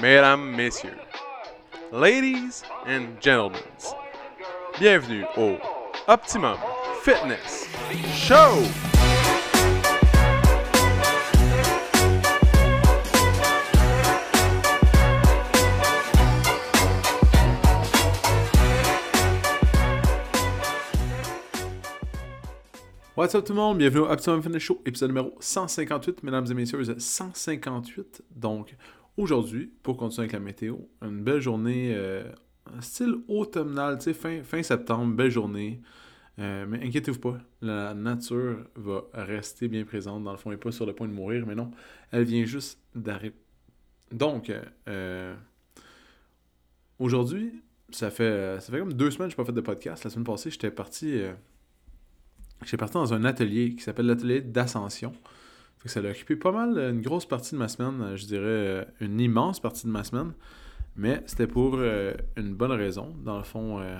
mesdames, messieurs, ladies and gentlemen, bienvenue au Optimum Fitness Show! What's up tout le monde, bienvenue au Optimum Fitness Show, épisode numéro 158, mesdames et messieurs, 158. Donc, aujourd'hui, pour continuer avec la météo, une belle journée, euh, style automnal, tu sais, fin, fin septembre, belle journée. Euh, mais inquiétez-vous pas, la nature va rester bien présente. Dans le fond, elle n'est pas sur le point de mourir, mais non, elle vient juste d'arriver. Donc, euh, aujourd'hui, ça fait, ça fait comme deux semaines que je n'ai pas fait de podcast. La semaine passée, j'étais parti j'ai parti dans un atelier qui s'appelle l'atelier d'ascension. Ça a occupé pas mal, une grosse partie de ma semaine, je dirais euh, une immense partie de ma semaine. Mais c'était pour euh, une bonne raison. Dans le fond, euh,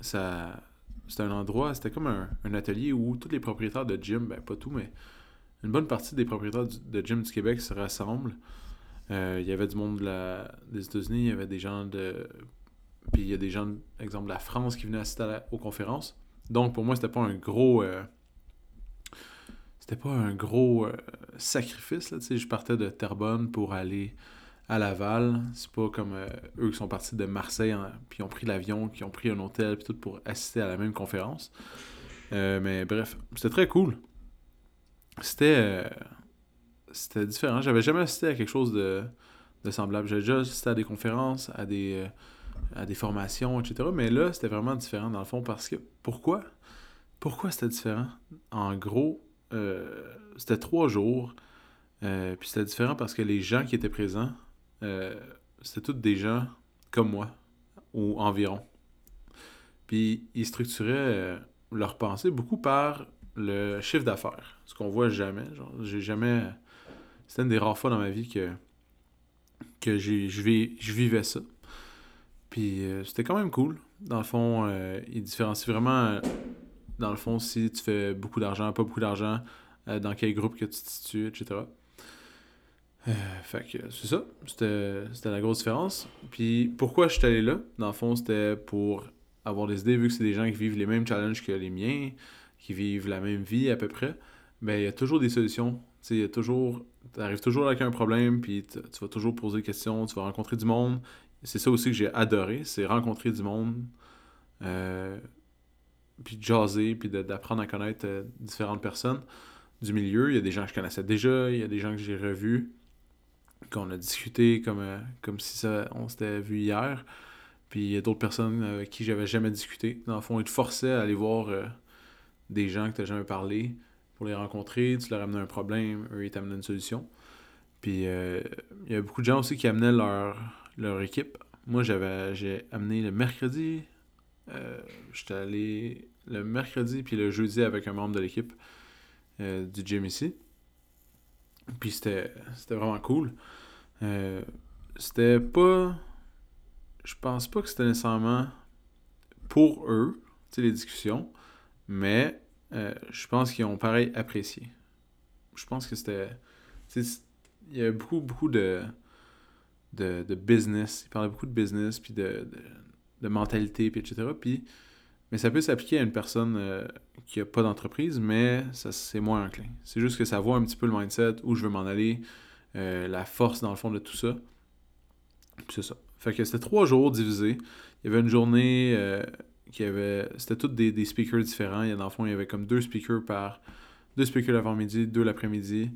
ça, c'était un endroit, c'était comme un, atelier où tous les propriétaires de gym, ben pas tout, mais une bonne partie des propriétaires de gym du Québec se rassemblent. il y avait du monde des États-Unis, il y avait des gens de. Puis il y a des gens, exemple, de la France qui venaient assister aux conférences. Donc pour moi, c'était pas un gros. Euh, c'était pas un gros euh, sacrifice. Là, je partais de Terrebonne pour aller à Laval. C'est pas comme euh, eux qui sont partis de Marseille, puis ont pris l'avion, qui ont pris un hôtel, puis tout pour assister à la même conférence. mais bref, c'était très cool. C'était. c'était différent. J'avais jamais assisté à quelque chose de, de semblable. J'avais déjà assisté à des conférences, à des à des formations, etc. Mais là, c'était vraiment différent dans le fond parce que pourquoi? Pourquoi c'était différent? En gros, euh, c'était trois jours. Euh, puis c'était différent parce que les gens qui étaient présents, euh, c'était tous des gens comme moi, ou environ. Puis ils structuraient leur pensée beaucoup par le chiffre d'affaires, ce qu'on voit jamais. J'ai jamais. C'était une des rares fois dans ma vie que, que je vivais ça. Puis euh, c'était quand même cool. Dans le fond, euh, il différencie vraiment, euh, dans le fond, si tu fais beaucoup d'argent, pas beaucoup d'argent, dans quel groupe que tu te situes, etc. fait que c'est ça. C'était la grosse différence. Puis pourquoi je suis allé là? Dans le fond, c'était pour avoir des idées, vu que c'est des gens qui vivent les mêmes challenges que les miens, qui vivent la même vie à peu près. Ben, il y a toujours des solutions. Tu sais, toujours. Arrives toujours avec un problème, puis tu vas toujours poser des questions, tu vas rencontrer du monde c'est ça aussi que j'ai adoré, c'est rencontrer du monde, euh, puis jaser, puis d'apprendre à connaître euh, différentes personnes du milieu. Il y a des gens que je connaissais déjà, il y a des gens que j'ai revus, qu'on a discuté comme, euh, comme si ça, on s'était vu hier. Puis il y a d'autres personnes avec qui j'avais jamais discuté. Dans le fond, ils te forçaient à aller voir des gens que tu n'as jamais parlé pour les rencontrer. Tu leur amenais un problème, eux, ils t'amenaient une solution. Puis il y a beaucoup de gens aussi qui amenaient leur, leur équipe. Moi, j'avais j'ai amené le mercredi. Euh, J'étais allé le mercredi puis le jeudi avec un membre de l'équipe euh, du gym ici. Puis c'était vraiment cool. Euh, c'était pas. Je pense pas que c'était nécessairement pour eux, les discussions, mais euh, je pense qu'ils ont pareil apprécié. Je pense que c'était. Il y a beaucoup, beaucoup de de, de, business. Il parlait beaucoup de business, puis de, de, mentalité, puis etc. Puis, mais ça peut s'appliquer à une personne euh, qui n'a pas d'entreprise, mais c'est moins enclin. C'est juste que ça voit un petit peu le mindset, où je veux m'en aller, euh, la force dans le fond de tout ça. C'est ça. Fait que c'était trois jours divisés. Il y avait une journée euh, qui avait. C'était tous des, speakers différents. Il dans le fond, il y avait comme deux speakers par. Deux speakers l'avant-midi, deux l'après-midi,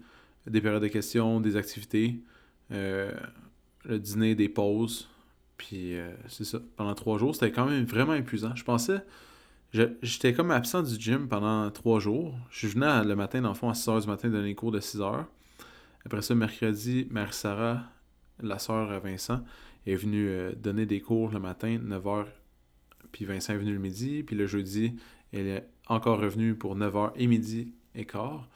des périodes de questions, des activités. Le dîner, des pauses. Puis euh, c'est ça. Pendant trois jours, c'était quand même vraiment épuisant. Je pensais. J'étais comme absent du gym pendant trois jours. Je venais le matin, dans le fond, à 6h du matin, donner les cours de 6h. Après ça, mercredi, Mère-Sara, la sœur à Vincent, est venue euh, donner des cours le matin, 9h. Puis Vincent est venu le midi. Puis le jeudi, elle est encore revenue pour 9h et midi et quart.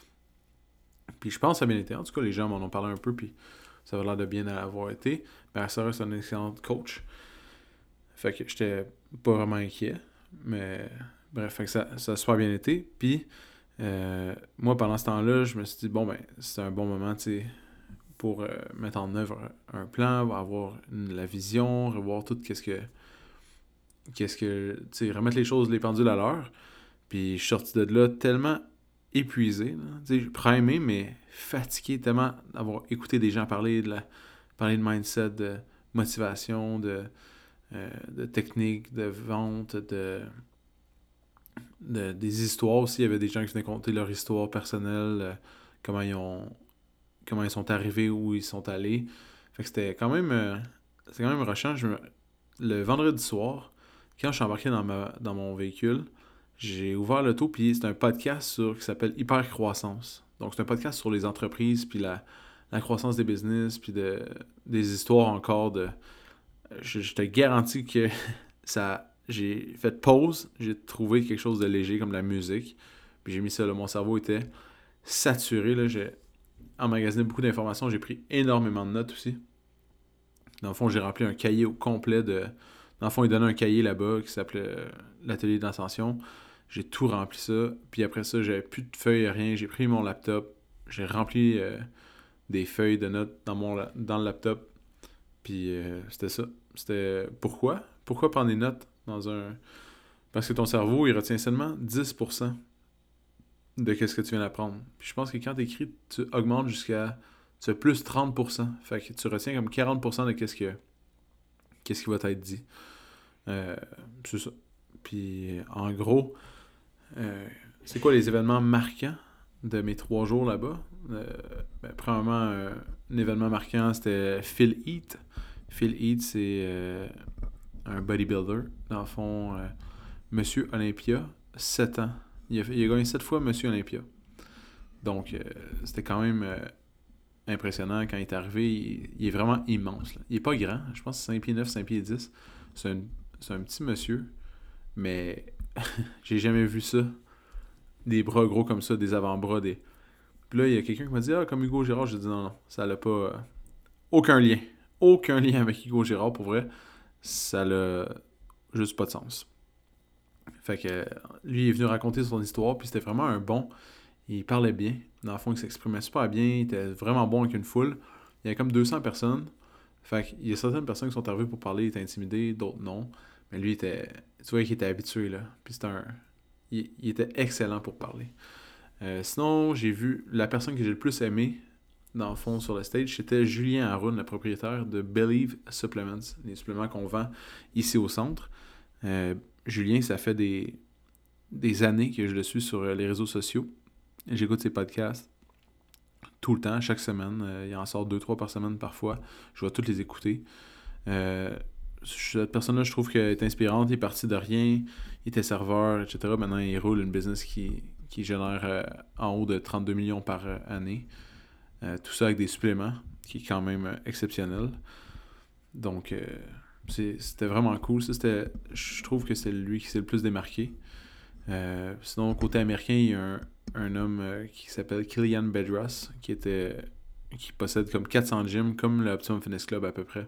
Puis je pense que ça a bien été. En tout cas, les gens m'en ont parlé un peu. Puis ça va l'air de bien avoir été. Ma soeur, c'est un excellent coach. Fait que j'étais pas vraiment inquiet. Mais bref, fait que ça, ça a bien été. Puis, euh, moi, pendant ce temps-là, je me suis dit, bon, ben, c'est un bon moment, tu sais, pour euh, mettre en œuvre un plan, avoir la vision, revoir tout qu'est-ce que. Qu'est-ce que. Tu remettre les choses, les pendules à l'heure. Puis je suis sorti de là tellement épuisé, tu sais, primé, mais fatigué tellement d'avoir écouté des gens parler de la, parler de mindset, de motivation, de, euh, de technique, de vente, de, de, des histoires aussi. Il y avait des gens qui venaient compter leur histoire personnelle, euh, comment ils ont comment ils sont arrivés, où ils sont allés. Fait que c'était quand même euh, quand même rushant. Le vendredi soir, quand je suis embarqué dans, ma, dans mon véhicule, j'ai ouvert le tout, puis c'est un podcast sur, qui s'appelle Hyper Croissance. Donc, c'est un podcast sur les entreprises, puis la, la croissance des business, puis de, des histoires encore de. Je, te que ça. J'ai fait pause, j'ai trouvé quelque chose de léger comme la musique, puis j'ai mis ça là. Mon cerveau était saturé, là. J'ai emmagasiné beaucoup d'informations, j'ai pris énormément de notes aussi. Dans le fond, j'ai rempli un cahier au complet de. Dans le fond, il donnait un cahier là-bas qui s'appelait euh, l'atelier d'ascension. J'ai tout rempli ça. Puis après ça, j'avais plus de feuilles, rien. J'ai pris mon laptop. J'ai rempli euh, des feuilles de notes dans, mon, dans le laptop. Puis euh, c'était ça. C'était pourquoi? Pourquoi prendre des notes dans un. Parce que ton cerveau, il retient seulement 10% de ce que tu viens d'apprendre. Puis je pense que quand tu écris, tu augmentes jusqu'à. Tu plus 30%. Fait que tu retiens comme 40% de qu'est-ce que. Qu'est-ce qui va t'être dit. Euh, c'est ça. Puis en gros, euh, c'est quoi les événements marquants de mes trois jours là-bas? Euh, ben, premièrement, euh, un événement marquant, c'était Phil Heath. Phil Heath, c'est un bodybuilder. Dans le fond, Monsieur Olympia, 7 ans. Il a, gagné 7 fois Monsieur Olympia. Donc, c'était quand même impressionnant quand il est arrivé. Il, est vraiment immense. Il est pas grand. Je pense que c'est 5 pieds 9, 5 pieds 10. C'est un, un, petit monsieur. Mais j'ai jamais vu ça. Des bras gros comme ça, des avant-bras, des. Puis là, il y a quelqu'un qui m'a dit Ah, comme Hugo Girard, j'ai dit non, non, ça n'a pas. Euh, aucun lien. Aucun lien avec Hugo Girard, pour vrai. Ça n'a juste pas de sens. Fait que lui, il est venu raconter son histoire, puis c'était vraiment un bon. Il parlait bien. Dans le fond, il s'exprimait super bien. Il était vraiment bon avec une foule. Il y avait comme 200 personnes. Fait qu'il y a certaines personnes qui sont arrivées pour parler, il était intimidé, d'autres non. Mais lui, était, tu vois qu'il était habitué, là. Puis c'était un... Il, était excellent pour parler. Euh, sinon, j'ai vu la personne que j'ai le plus aimé, dans le fond, sur le stage, c'était Julien Haroun, le propriétaire de Believe Supplements, les suppléments qu'on vend ici au centre. Euh, Julien, ça fait des, des années que je le suis sur les réseaux sociaux. J'écoute ses podcasts tout le temps, chaque semaine. Euh, il en sort deux, trois par semaine parfois. Je vais toutes les écouter. Euh, cette personne-là, je trouve qu'elle est inspirante. Il est parti de rien. Il était serveur, etc. Maintenant, il roule une business qui, qui génère euh, en haut de 32 millions par euh, année. Euh, tout ça avec des suppléments, qui est quand même exceptionnel. Donc, c'était vraiment cool. je trouve que c'est lui qui s'est le plus démarqué. sinon, côté américain, il y a un, homme qui s'appelle Killian Bedros, qui était qui possède comme 400 gyms, comme l'Optimum Fitness Club à peu près.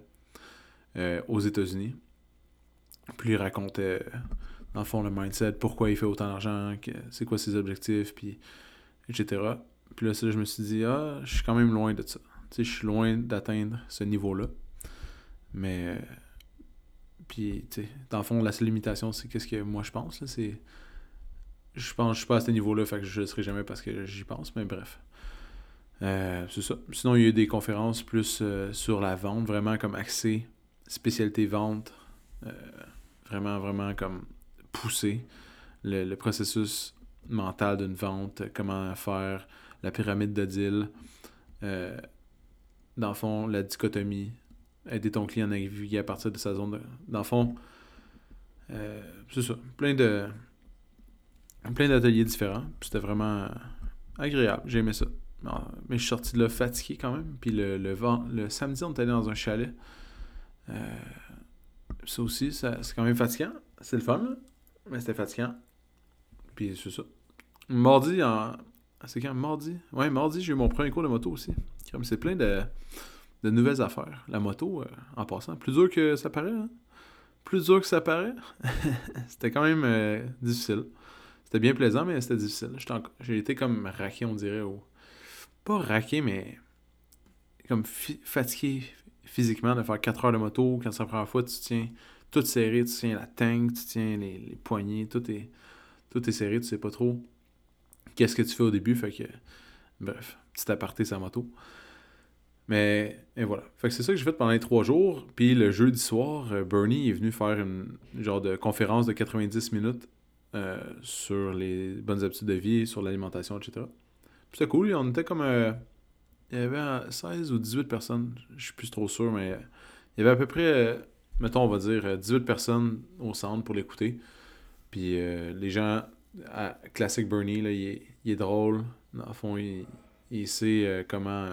Aux États-Unis. Puis il racontait, dans fond, le mindset, pourquoi il fait autant d'argent, c'est quoi ses objectifs, puis etc. Puis là, je me suis dit, ah, je suis quand même loin de ça. Tu sais, je suis loin d'atteindre ce niveau-là. Mais, euh, puis, tu sais, dans le fond, la seule limitation, c'est qu'est-ce que moi je pense, c'est... Je pense je suis pas à ce niveau-là, fait que je ne le serai jamais parce que j'y pense, mais bref. Euh, c'est ça. Sinon, il y a eu des conférences plus sur la vente, vraiment comme axé spécialité vente, euh, vraiment, vraiment comme pousser le, processus mental d'une vente, comment faire la pyramide de deal. Euh, dans le fond, la dichotomie, aider ton client à naviguer à partir de sa zone de. Dans le fond, euh, c'est ça. Plein de. Plein d'ateliers différents. C'était vraiment agréable. J'ai aimé ça. Mais je suis sorti de là fatigué quand même. Puis le, le, le samedi, on était allé dans un chalet. Euh, ça aussi, c'est quand même fatigant. C'est le fun, mais c'était fatigant. Puis c'est ça. Mardi, en... c'est quand? Mardi? Ouais, mardi, j'ai eu mon premier cours de moto aussi. Comme c'est plein de, de, nouvelles affaires. La moto, euh, en passant, plus dur que ça paraît. Hein? Plus dur que ça paraît? c'était quand même euh, difficile. C'était bien plaisant, mais c'était difficile. J'ai été comme raqué, on dirait. Pas raqué, mais comme fatigué physiquement de faire 4 heures de moto. Quand c'est la première fois, tu tiens tout serré, tu tiens la tank, tu tiens les, les poignets, tout est, tout est serré, tu sais pas trop qu'est-ce que tu fais au début. Fait que, bref, petit aparté sa moto. Mais voilà. Fait que c'est ça que j'ai fait pendant les trois jours. Puis le jeudi soir, euh, Bernie est venu faire une genre de conférence de 90 minutes euh, sur les bonnes habitudes de vie, sur l'alimentation, etc. C'était cool. On était comme. Euh, il y avait 16 ou 18 personnes. Je suis plus trop sûr, mais il y avait à peu près, mettons, on va dire, 18 personnes au centre pour l'écouter. Puis les gens. À, classique Bernie, là, il, est, drôle. Dans le fond, il, il sait comment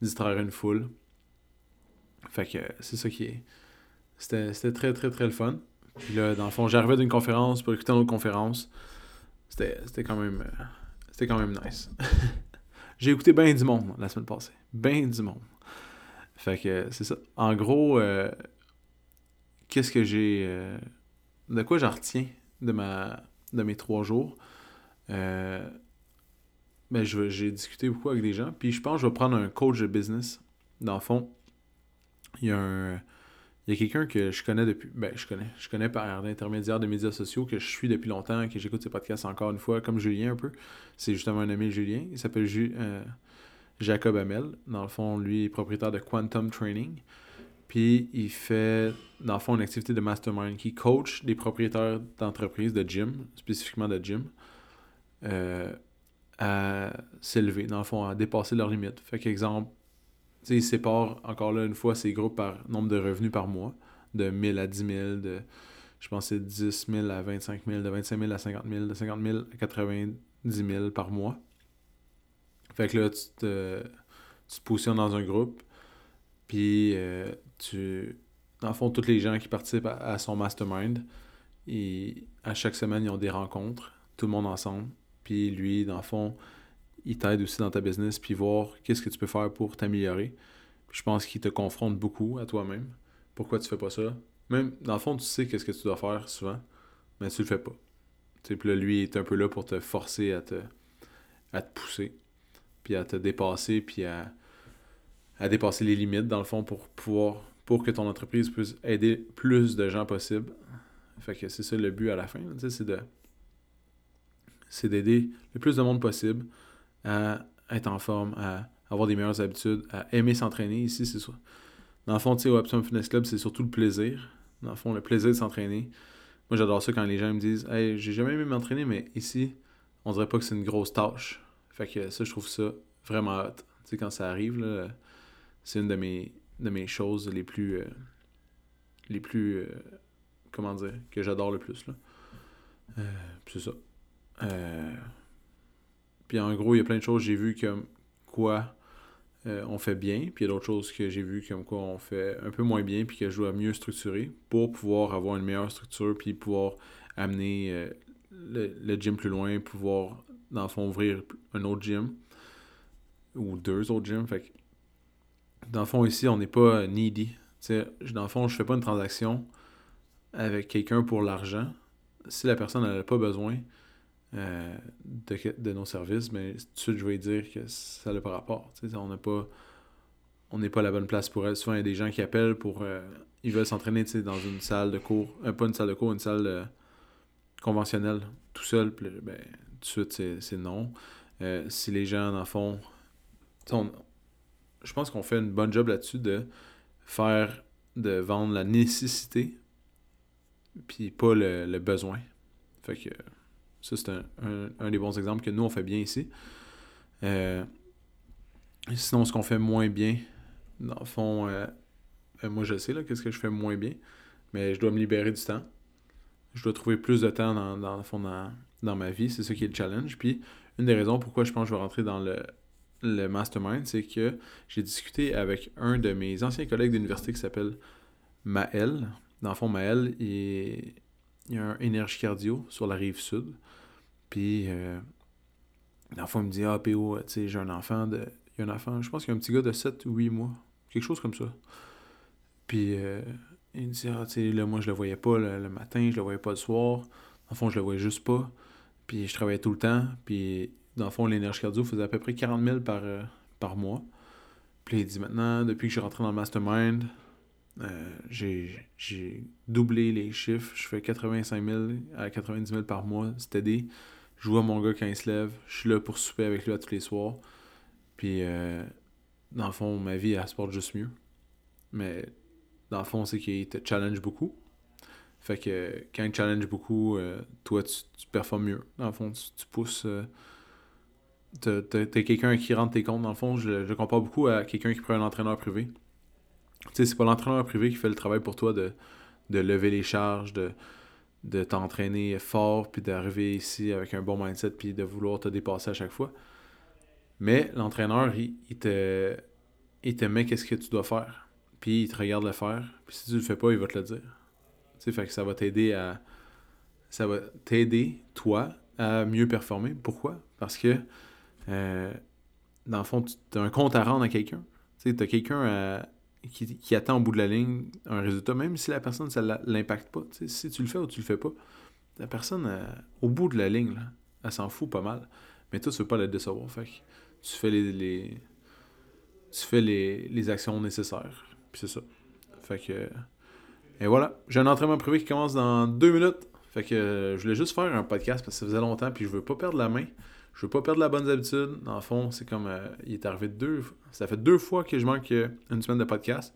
distraire une foule. Fait que c'est ça qui est. C'était très, très, très le fun. Puis là, dans le fond, j'arrivais d'une conférence pour écouter une autre conférence. C'était quand même. Euh, c'était quand même nice. J'ai écouté bien du monde la semaine passée. Bien du monde. Fait que c'est ça. En gros, euh, qu'est-ce que j'ai. Euh, de quoi j'en retiens de, ma, de mes trois jours? Euh, ben, j'ai discuté beaucoup avec des gens. Puis je pense que je vais prendre un coach de business. Dans le fond, il y a un. Il y a quelqu'un que je connais depuis. Ben, je connais. Je connais par l'intermédiaire des médias sociaux, que je suis depuis longtemps, que j'écoute ses podcasts encore une fois, comme Julien un peu. C'est justement un ami Julien. Il s'appelle euh, Jacob Hamel. Dans le fond, lui est propriétaire de Quantum Training. Puis il fait, dans le fond, une activité de mastermind qui coach des propriétaires d'entreprises, de gym, spécifiquement de gym. Euh, à s'élever, dans le fond, à dépasser leurs limites. Fait qu'exemple, ils séparent encore là une fois ces groupes par nombre de revenus par mois, de 1000 à 10 000, de je pense c'est 10 000 à 25 000, de 25 000 à 50 000, de 50 000 à 90 000 par mois. Fait que là, tu te, tu te positionnes dans un groupe, puis euh, tu. Dans le fond, tous les gens qui participent à, son mastermind, et à chaque semaine, ils ont des rencontres, tout le monde ensemble. Puis lui, dans le fond, il t'aide aussi dans ta business, puis voir qu'est-ce que tu peux faire pour t'améliorer. Je pense qu'il te confronte beaucoup à toi-même. Pourquoi tu fais pas ça? Même, dans le fond, tu sais qu'est-ce que tu dois faire souvent, mais tu le fais pas. Puis là, lui, il est un peu là pour te forcer à te, à te pousser, puis à te dépasser, puis à, à dépasser les limites, dans le fond, pour pouvoir, pour que ton entreprise puisse aider plus de gens possible. Fait que c'est ça le but à la fin, c'est de c'est d'aider le plus de monde possible à être en forme, à avoir des meilleures habitudes, à aimer s'entraîner. Ici, c'est ça. Dans le fond, tu sais, au Optimum Fitness Club, c'est surtout le plaisir. Dans le fond, le plaisir de s'entraîner. Moi, j'adore ça quand les gens me disent Hey, j'ai jamais aimé m'entraîner, mais ici, on dirait pas que c'est une grosse tâche. Fait que ça, je trouve ça vraiment hot. Tu sais, quand ça arrive, c'est une de mes, de mes choses les plus. Euh, les plus. Euh, comment dire Que j'adore le plus. Là. Euh, c'est ça. Puis en gros, il y a plein de choses que j'ai vu comme quoi on fait bien, puis il y a d'autres choses que j'ai vu comme quoi on fait un peu moins bien, puis que je dois mieux structurer pour pouvoir avoir une meilleure structure, puis pouvoir amener le, gym plus loin, pouvoir, dans le fond, ouvrir un autre gym ou deux autres gyms. Fait dans le fond, ici, on n'est pas needy. T'sais, dans le fond, je fais pas une transaction avec quelqu'un pour l'argent. Si la personne n'a pas besoin, euh, de, nos services, mais tout de suite, je vais dire que ça n'a pas rapport. On n'a pas. On n'est pas la bonne place pour elle. Souvent, il y a des gens qui appellent pour. Euh, ils veulent s'entraîner dans une salle de cours. Euh, pas une salle de cours, une salle conventionnelle, tout seul. ben, tout de suite, c'est non. si les gens, en font. Je pense qu'on fait une bonne job là-dessus de faire. de vendre la nécessité, puis pas le, le besoin. Fait que ça, c'est un, des bons exemples que nous, on fait bien ici. Euh, sinon, ce qu'on fait moins bien, dans le fond, euh, ben, moi, je sais, là, qu'est-ce que je fais moins bien, mais je dois me libérer du temps. Je dois trouver plus de temps dans, dans le fond, dans, ma vie. C'est ça qui est le challenge. Puis, une des raisons pourquoi je pense que je vais rentrer dans le, le mastermind, c'est que j'ai discuté avec un de mes anciens collègues d'université qui s'appelle Maël. Dans le fond, Maël, il, il a un énergie cardio sur la rive sud. Puis, euh, la fois, il me dit Ah, PO, tu sais, j'ai un enfant de. Il y a un enfant, je pense qu'il y a un petit gars de 7 ou 8 mois. Quelque chose comme ça. Puis, euh, il me dit Ah, tu sais, là, moi, je le voyais pas le, matin, je le voyais pas le soir. Dans le fond, je le voyais juste pas. Puis, je travaillais tout le temps. Puis, dans le fond, l'énergie cardio faisait à peu près 40 000 par, euh, par mois. Puis il dit maintenant, depuis que je suis rentré dans le mastermind, euh, j'ai doublé les chiffres. Je fais 85 000 à 90 000 par mois, c'est aidé. Je vois mon gars quand il se lève. Je suis là pour souper avec lui tous les soirs. Puis, euh, dans le fond, ma vie, elle se porte juste mieux. Mais, dans le fond, c'est qu'il te challenge beaucoup. Fait que quand il challenge beaucoup, toi, tu, performes mieux. Dans le fond, tu, pousses. T'es quelqu'un qui rentre tes comptes. Dans le fond, je, je compare beaucoup à quelqu'un qui prend un entraîneur privé. Tu sais, c'est pas l'entraîneur privé qui fait le travail pour toi de, de lever les charges, de, de t'entraîner fort, puis d'arriver ici avec un bon mindset, puis de vouloir te dépasser à chaque fois. Mais l'entraîneur, il, te, il te met qu'est-ce que tu dois faire, puis il te regarde le faire, puis si tu le fais pas, il va te le dire. Tu sais, fait que ça va t'aider à. Ça va t'aider, toi, à mieux performer. Pourquoi? Parce que, euh, dans le fond, tu as un compte à rendre à quelqu'un. Tu as quelqu'un à qui, attend au bout de la ligne un résultat, même si la personne, ça l'impacte pas. si tu le fais ou tu le fais pas, la personne, euh, au bout de la ligne, elle s'en fout pas mal. Mais toi, tu veux pas la décevoir. Fait tu fais les, tu fais les, actions nécessaires. Puis c'est ça. Fait que. Et voilà. J'ai un entraînement privé qui commence dans deux minutes. Fait que je voulais juste faire un podcast parce que ça faisait longtemps puis je veux pas perdre la main je veux pas perdre la bonne habitude. Dans le fond, c'est comme. Euh, il est arrivé deux. Ça fait deux fois que je manque euh, une semaine de podcast.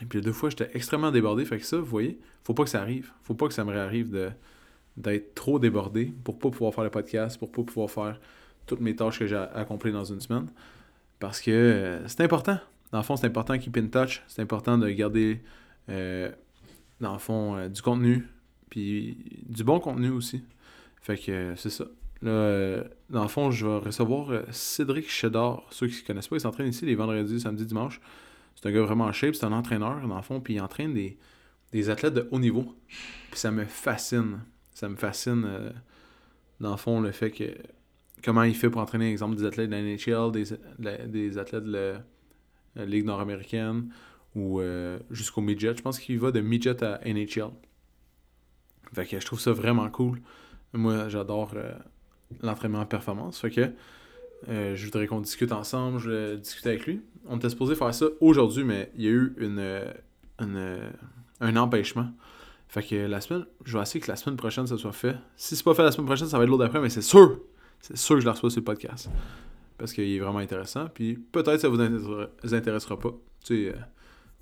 Et puis deux fois, j'étais extrêmement débordé. Fait que ça, vous voyez, faut pas que ça arrive. Faut pas que ça me réarrive d'être trop débordé pour pas pouvoir faire le podcast, pour pas pouvoir faire toutes mes tâches que j'ai accomplies dans une semaine. Parce que euh, c'est important. Dans le fond, c'est important de keep in touch. C'est important de garder, dans le fond, du contenu. Puis du bon contenu aussi. Fait que c'est ça. Euh, dans le fond, je vais recevoir euh, Cédric Chedor. Ceux qui ne connaissent pas, il s'entraîne ici les vendredis, samedi, dimanche. C'est un gars vraiment en shape, c'est un entraîneur, dans le fond, puis il entraîne des, athlètes de haut niveau. Puis ça me fascine. Ça me fascine, euh, dans le fond, le fait que. Comment il fait pour entraîner, exemple, des athlètes de la NHL, des, des athlètes de la, Ligue nord-américaine ou jusqu'au midget. Je pense qu'il va de midget à NHL. Fait que je trouve ça vraiment cool. Moi, j'adore l'entraînement en performance. Fait euh, je voudrais qu'on discute ensemble, je voulais discuter avec lui. On était supposé faire ça aujourd'hui, mais il y a eu une, une, un empêchement. Fait que la semaine, je vais essayer que la semaine prochaine ça soit fait. Si c'est pas fait la semaine prochaine, ça va être l'autre d'après, mais c'est sûr, c'est sûr que je la reçois sur le podcast. Parce qu'il est vraiment intéressant. Puis peut-être ça vous intéressera pas. Tu sais, euh,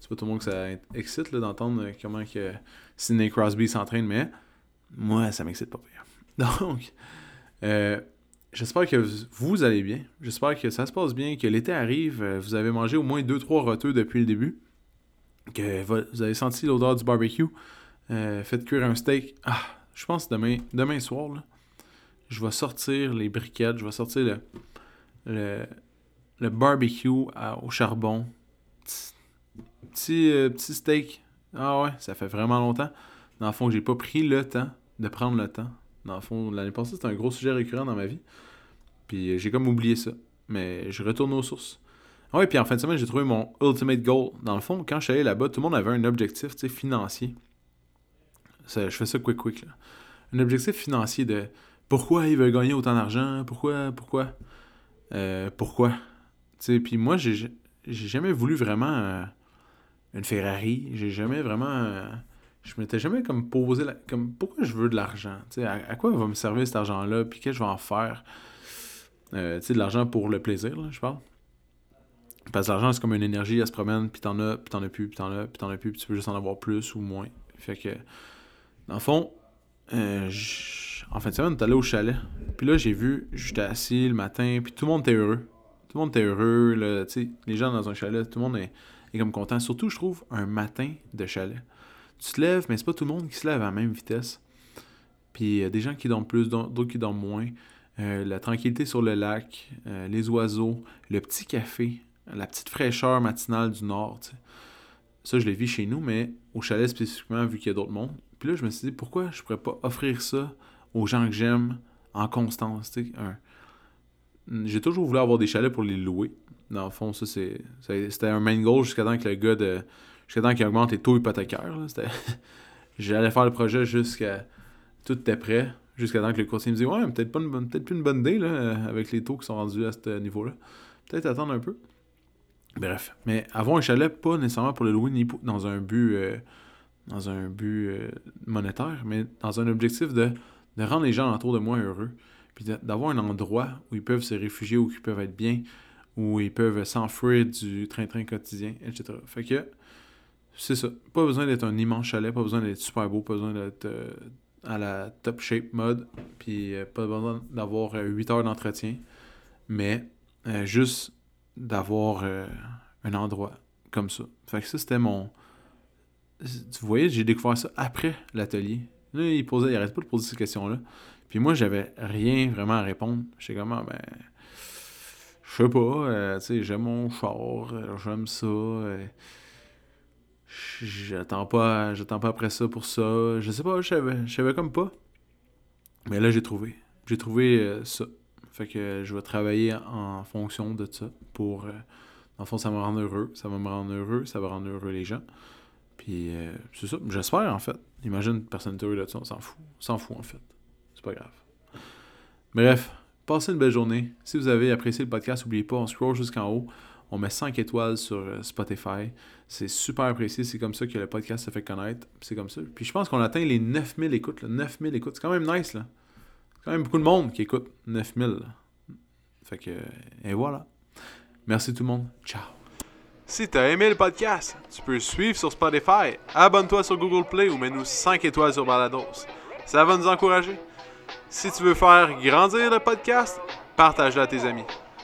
c'est pas tout le monde que ça excite d'entendre comment que Sidney Crosby s'entraîne, mais moi, ça m'excite pas Donc, euh, j'espère que vous allez bien. J'espère que ça se passe bien, que l'été arrive. Euh, vous avez mangé au moins 2-3 roteux depuis le début. Que vous avez senti l'odeur du barbecue. Euh, faites cuire un steak. Ah, je pense demain, demain soir, je vais sortir les briquettes. Je vais sortir le, barbecue au charbon. Petit, petit steak. Ah ouais, ça fait vraiment longtemps. Dans le fond, j'ai pas pris le temps de prendre le temps dans le fond, l'année passée, c'était un gros sujet récurrent dans ma vie. Puis euh, j'ai comme oublié ça. Mais je retourne aux sources. Ah ouais, puis en fin de semaine, j'ai trouvé mon ultimate goal. Dans le fond, quand je suis allé là-bas, tout le monde avait un objectif financier. je fais ça quick quick. Là. Un objectif financier de pourquoi ils veulent gagner autant d'argent, pourquoi, pourquoi, euh, pourquoi. Puis moi, j'ai jamais voulu vraiment euh, une Ferrari. J'ai jamais vraiment je m'étais jamais comme posé la, comme pourquoi je veux de l'argent? À, à quoi va me servir cet argent là puis qu'est-ce que je vais en faire? Euh, de l'argent pour le plaisir là, je parle. Parce que l'argent c'est comme une énergie elle se promène puis t'en as puis t'en as plus puis t'en as puis t'en as plus puis tu peux juste en avoir plus ou moins. Fait que dans le fond euh, en fin de semaine on est allé au chalet. Puis là j'ai vu j'étais assis le matin puis tout le monde était heureux. Tout le monde était heureux là, les gens dans un chalet tout le monde est, est comme content. Surtout je trouve un matin de chalet tu te lèves, mais c'est pas tout le monde qui se lève à la même vitesse. Puis a des gens qui dorment plus, d'autres qui dorment moins. Euh, la tranquillité sur le lac, euh, les oiseaux, le petit café, la petite fraîcheur matinale du nord. Ça, je l'ai vu chez nous, mais au chalet spécifiquement, vu qu'il y a d'autres mondes. Puis là, je me suis dit, pourquoi je pourrais pas offrir ça aux gens que j'aime en constance? J'ai toujours voulu avoir des chalets pour les louer. Dans le fond, ça, c'est, c'était un main goal jusqu'à temps que le gars de jusqu'à temps qu'il augmente les taux hypothécaires. J'allais faire le projet jusqu'à. Tout était prêt. Jusqu'à temps que le courtier me dise Ouais, peut-être pas une peut plus une bonne idée là, avec les taux qui sont rendus à ce niveau-là. Peut-être attendre un peu. Bref. Mais avoir un chalet, pas nécessairement pour le louer ni dans un but, euh, dans un but euh, monétaire, mais dans un objectif de, de rendre les gens autour de moi heureux. Puis d'avoir un endroit où ils peuvent se réfugier, où ils peuvent être bien, où ils peuvent s'enfuir du train-train quotidien, etc. Fait que c'est ça. Pas besoin d'être un immense chalet, pas besoin d'être super beau, pas besoin d'être euh, à la top shape mode, puis euh, pas besoin d'avoir 8 euh, heures d'entretien, mais juste d'avoir un endroit comme ça. Fait que ça, c'était mon. Tu voyais, j'ai découvert ça après l'atelier. Là, il posait, il arrêtait pas de poser ces questions-là. Puis moi, j'avais rien vraiment à répondre. J'étais comme, ah, ben. Je sais pas, tu sais, j'aime mon char, j'aime ça j'attends pas j'attends pas après ça pour ça. Je sais pas je savais je savais comme pas. Mais là j'ai trouvé. J'ai trouvé euh, ça. Fait que je vais travailler en fonction de ça pour euh, dans le fond ça me rend heureux. Ça va me rendre heureux ça va rendre heureux les gens. Puis euh, c'est ça. J'espère en fait. Imagine personne heureux de ça on s'en fout. On s'en fout en fait. C'est pas grave. Bref passez une belle journée. Si vous avez apprécié le podcast n'oubliez pas on scroll jusqu'en haut on met 5 étoiles sur euh, Spotify. C'est super apprécié. C'est comme ça que le podcast se fait connaître. C'est comme ça. Puis je pense qu'on atteint les 9000 écoutes. 9000 écoutes. C'est quand même nice. là. C'est quand même beaucoup de monde qui écoute 9000. Fait que. Et voilà. Merci tout le monde. Ciao. Si t'as aimé le podcast, tu peux suivre sur Spotify, abonne-toi sur Google Play ou mets-nous 5 étoiles sur Balados. Ça va nous encourager. Si tu veux faire grandir le podcast, partage-le à tes amis.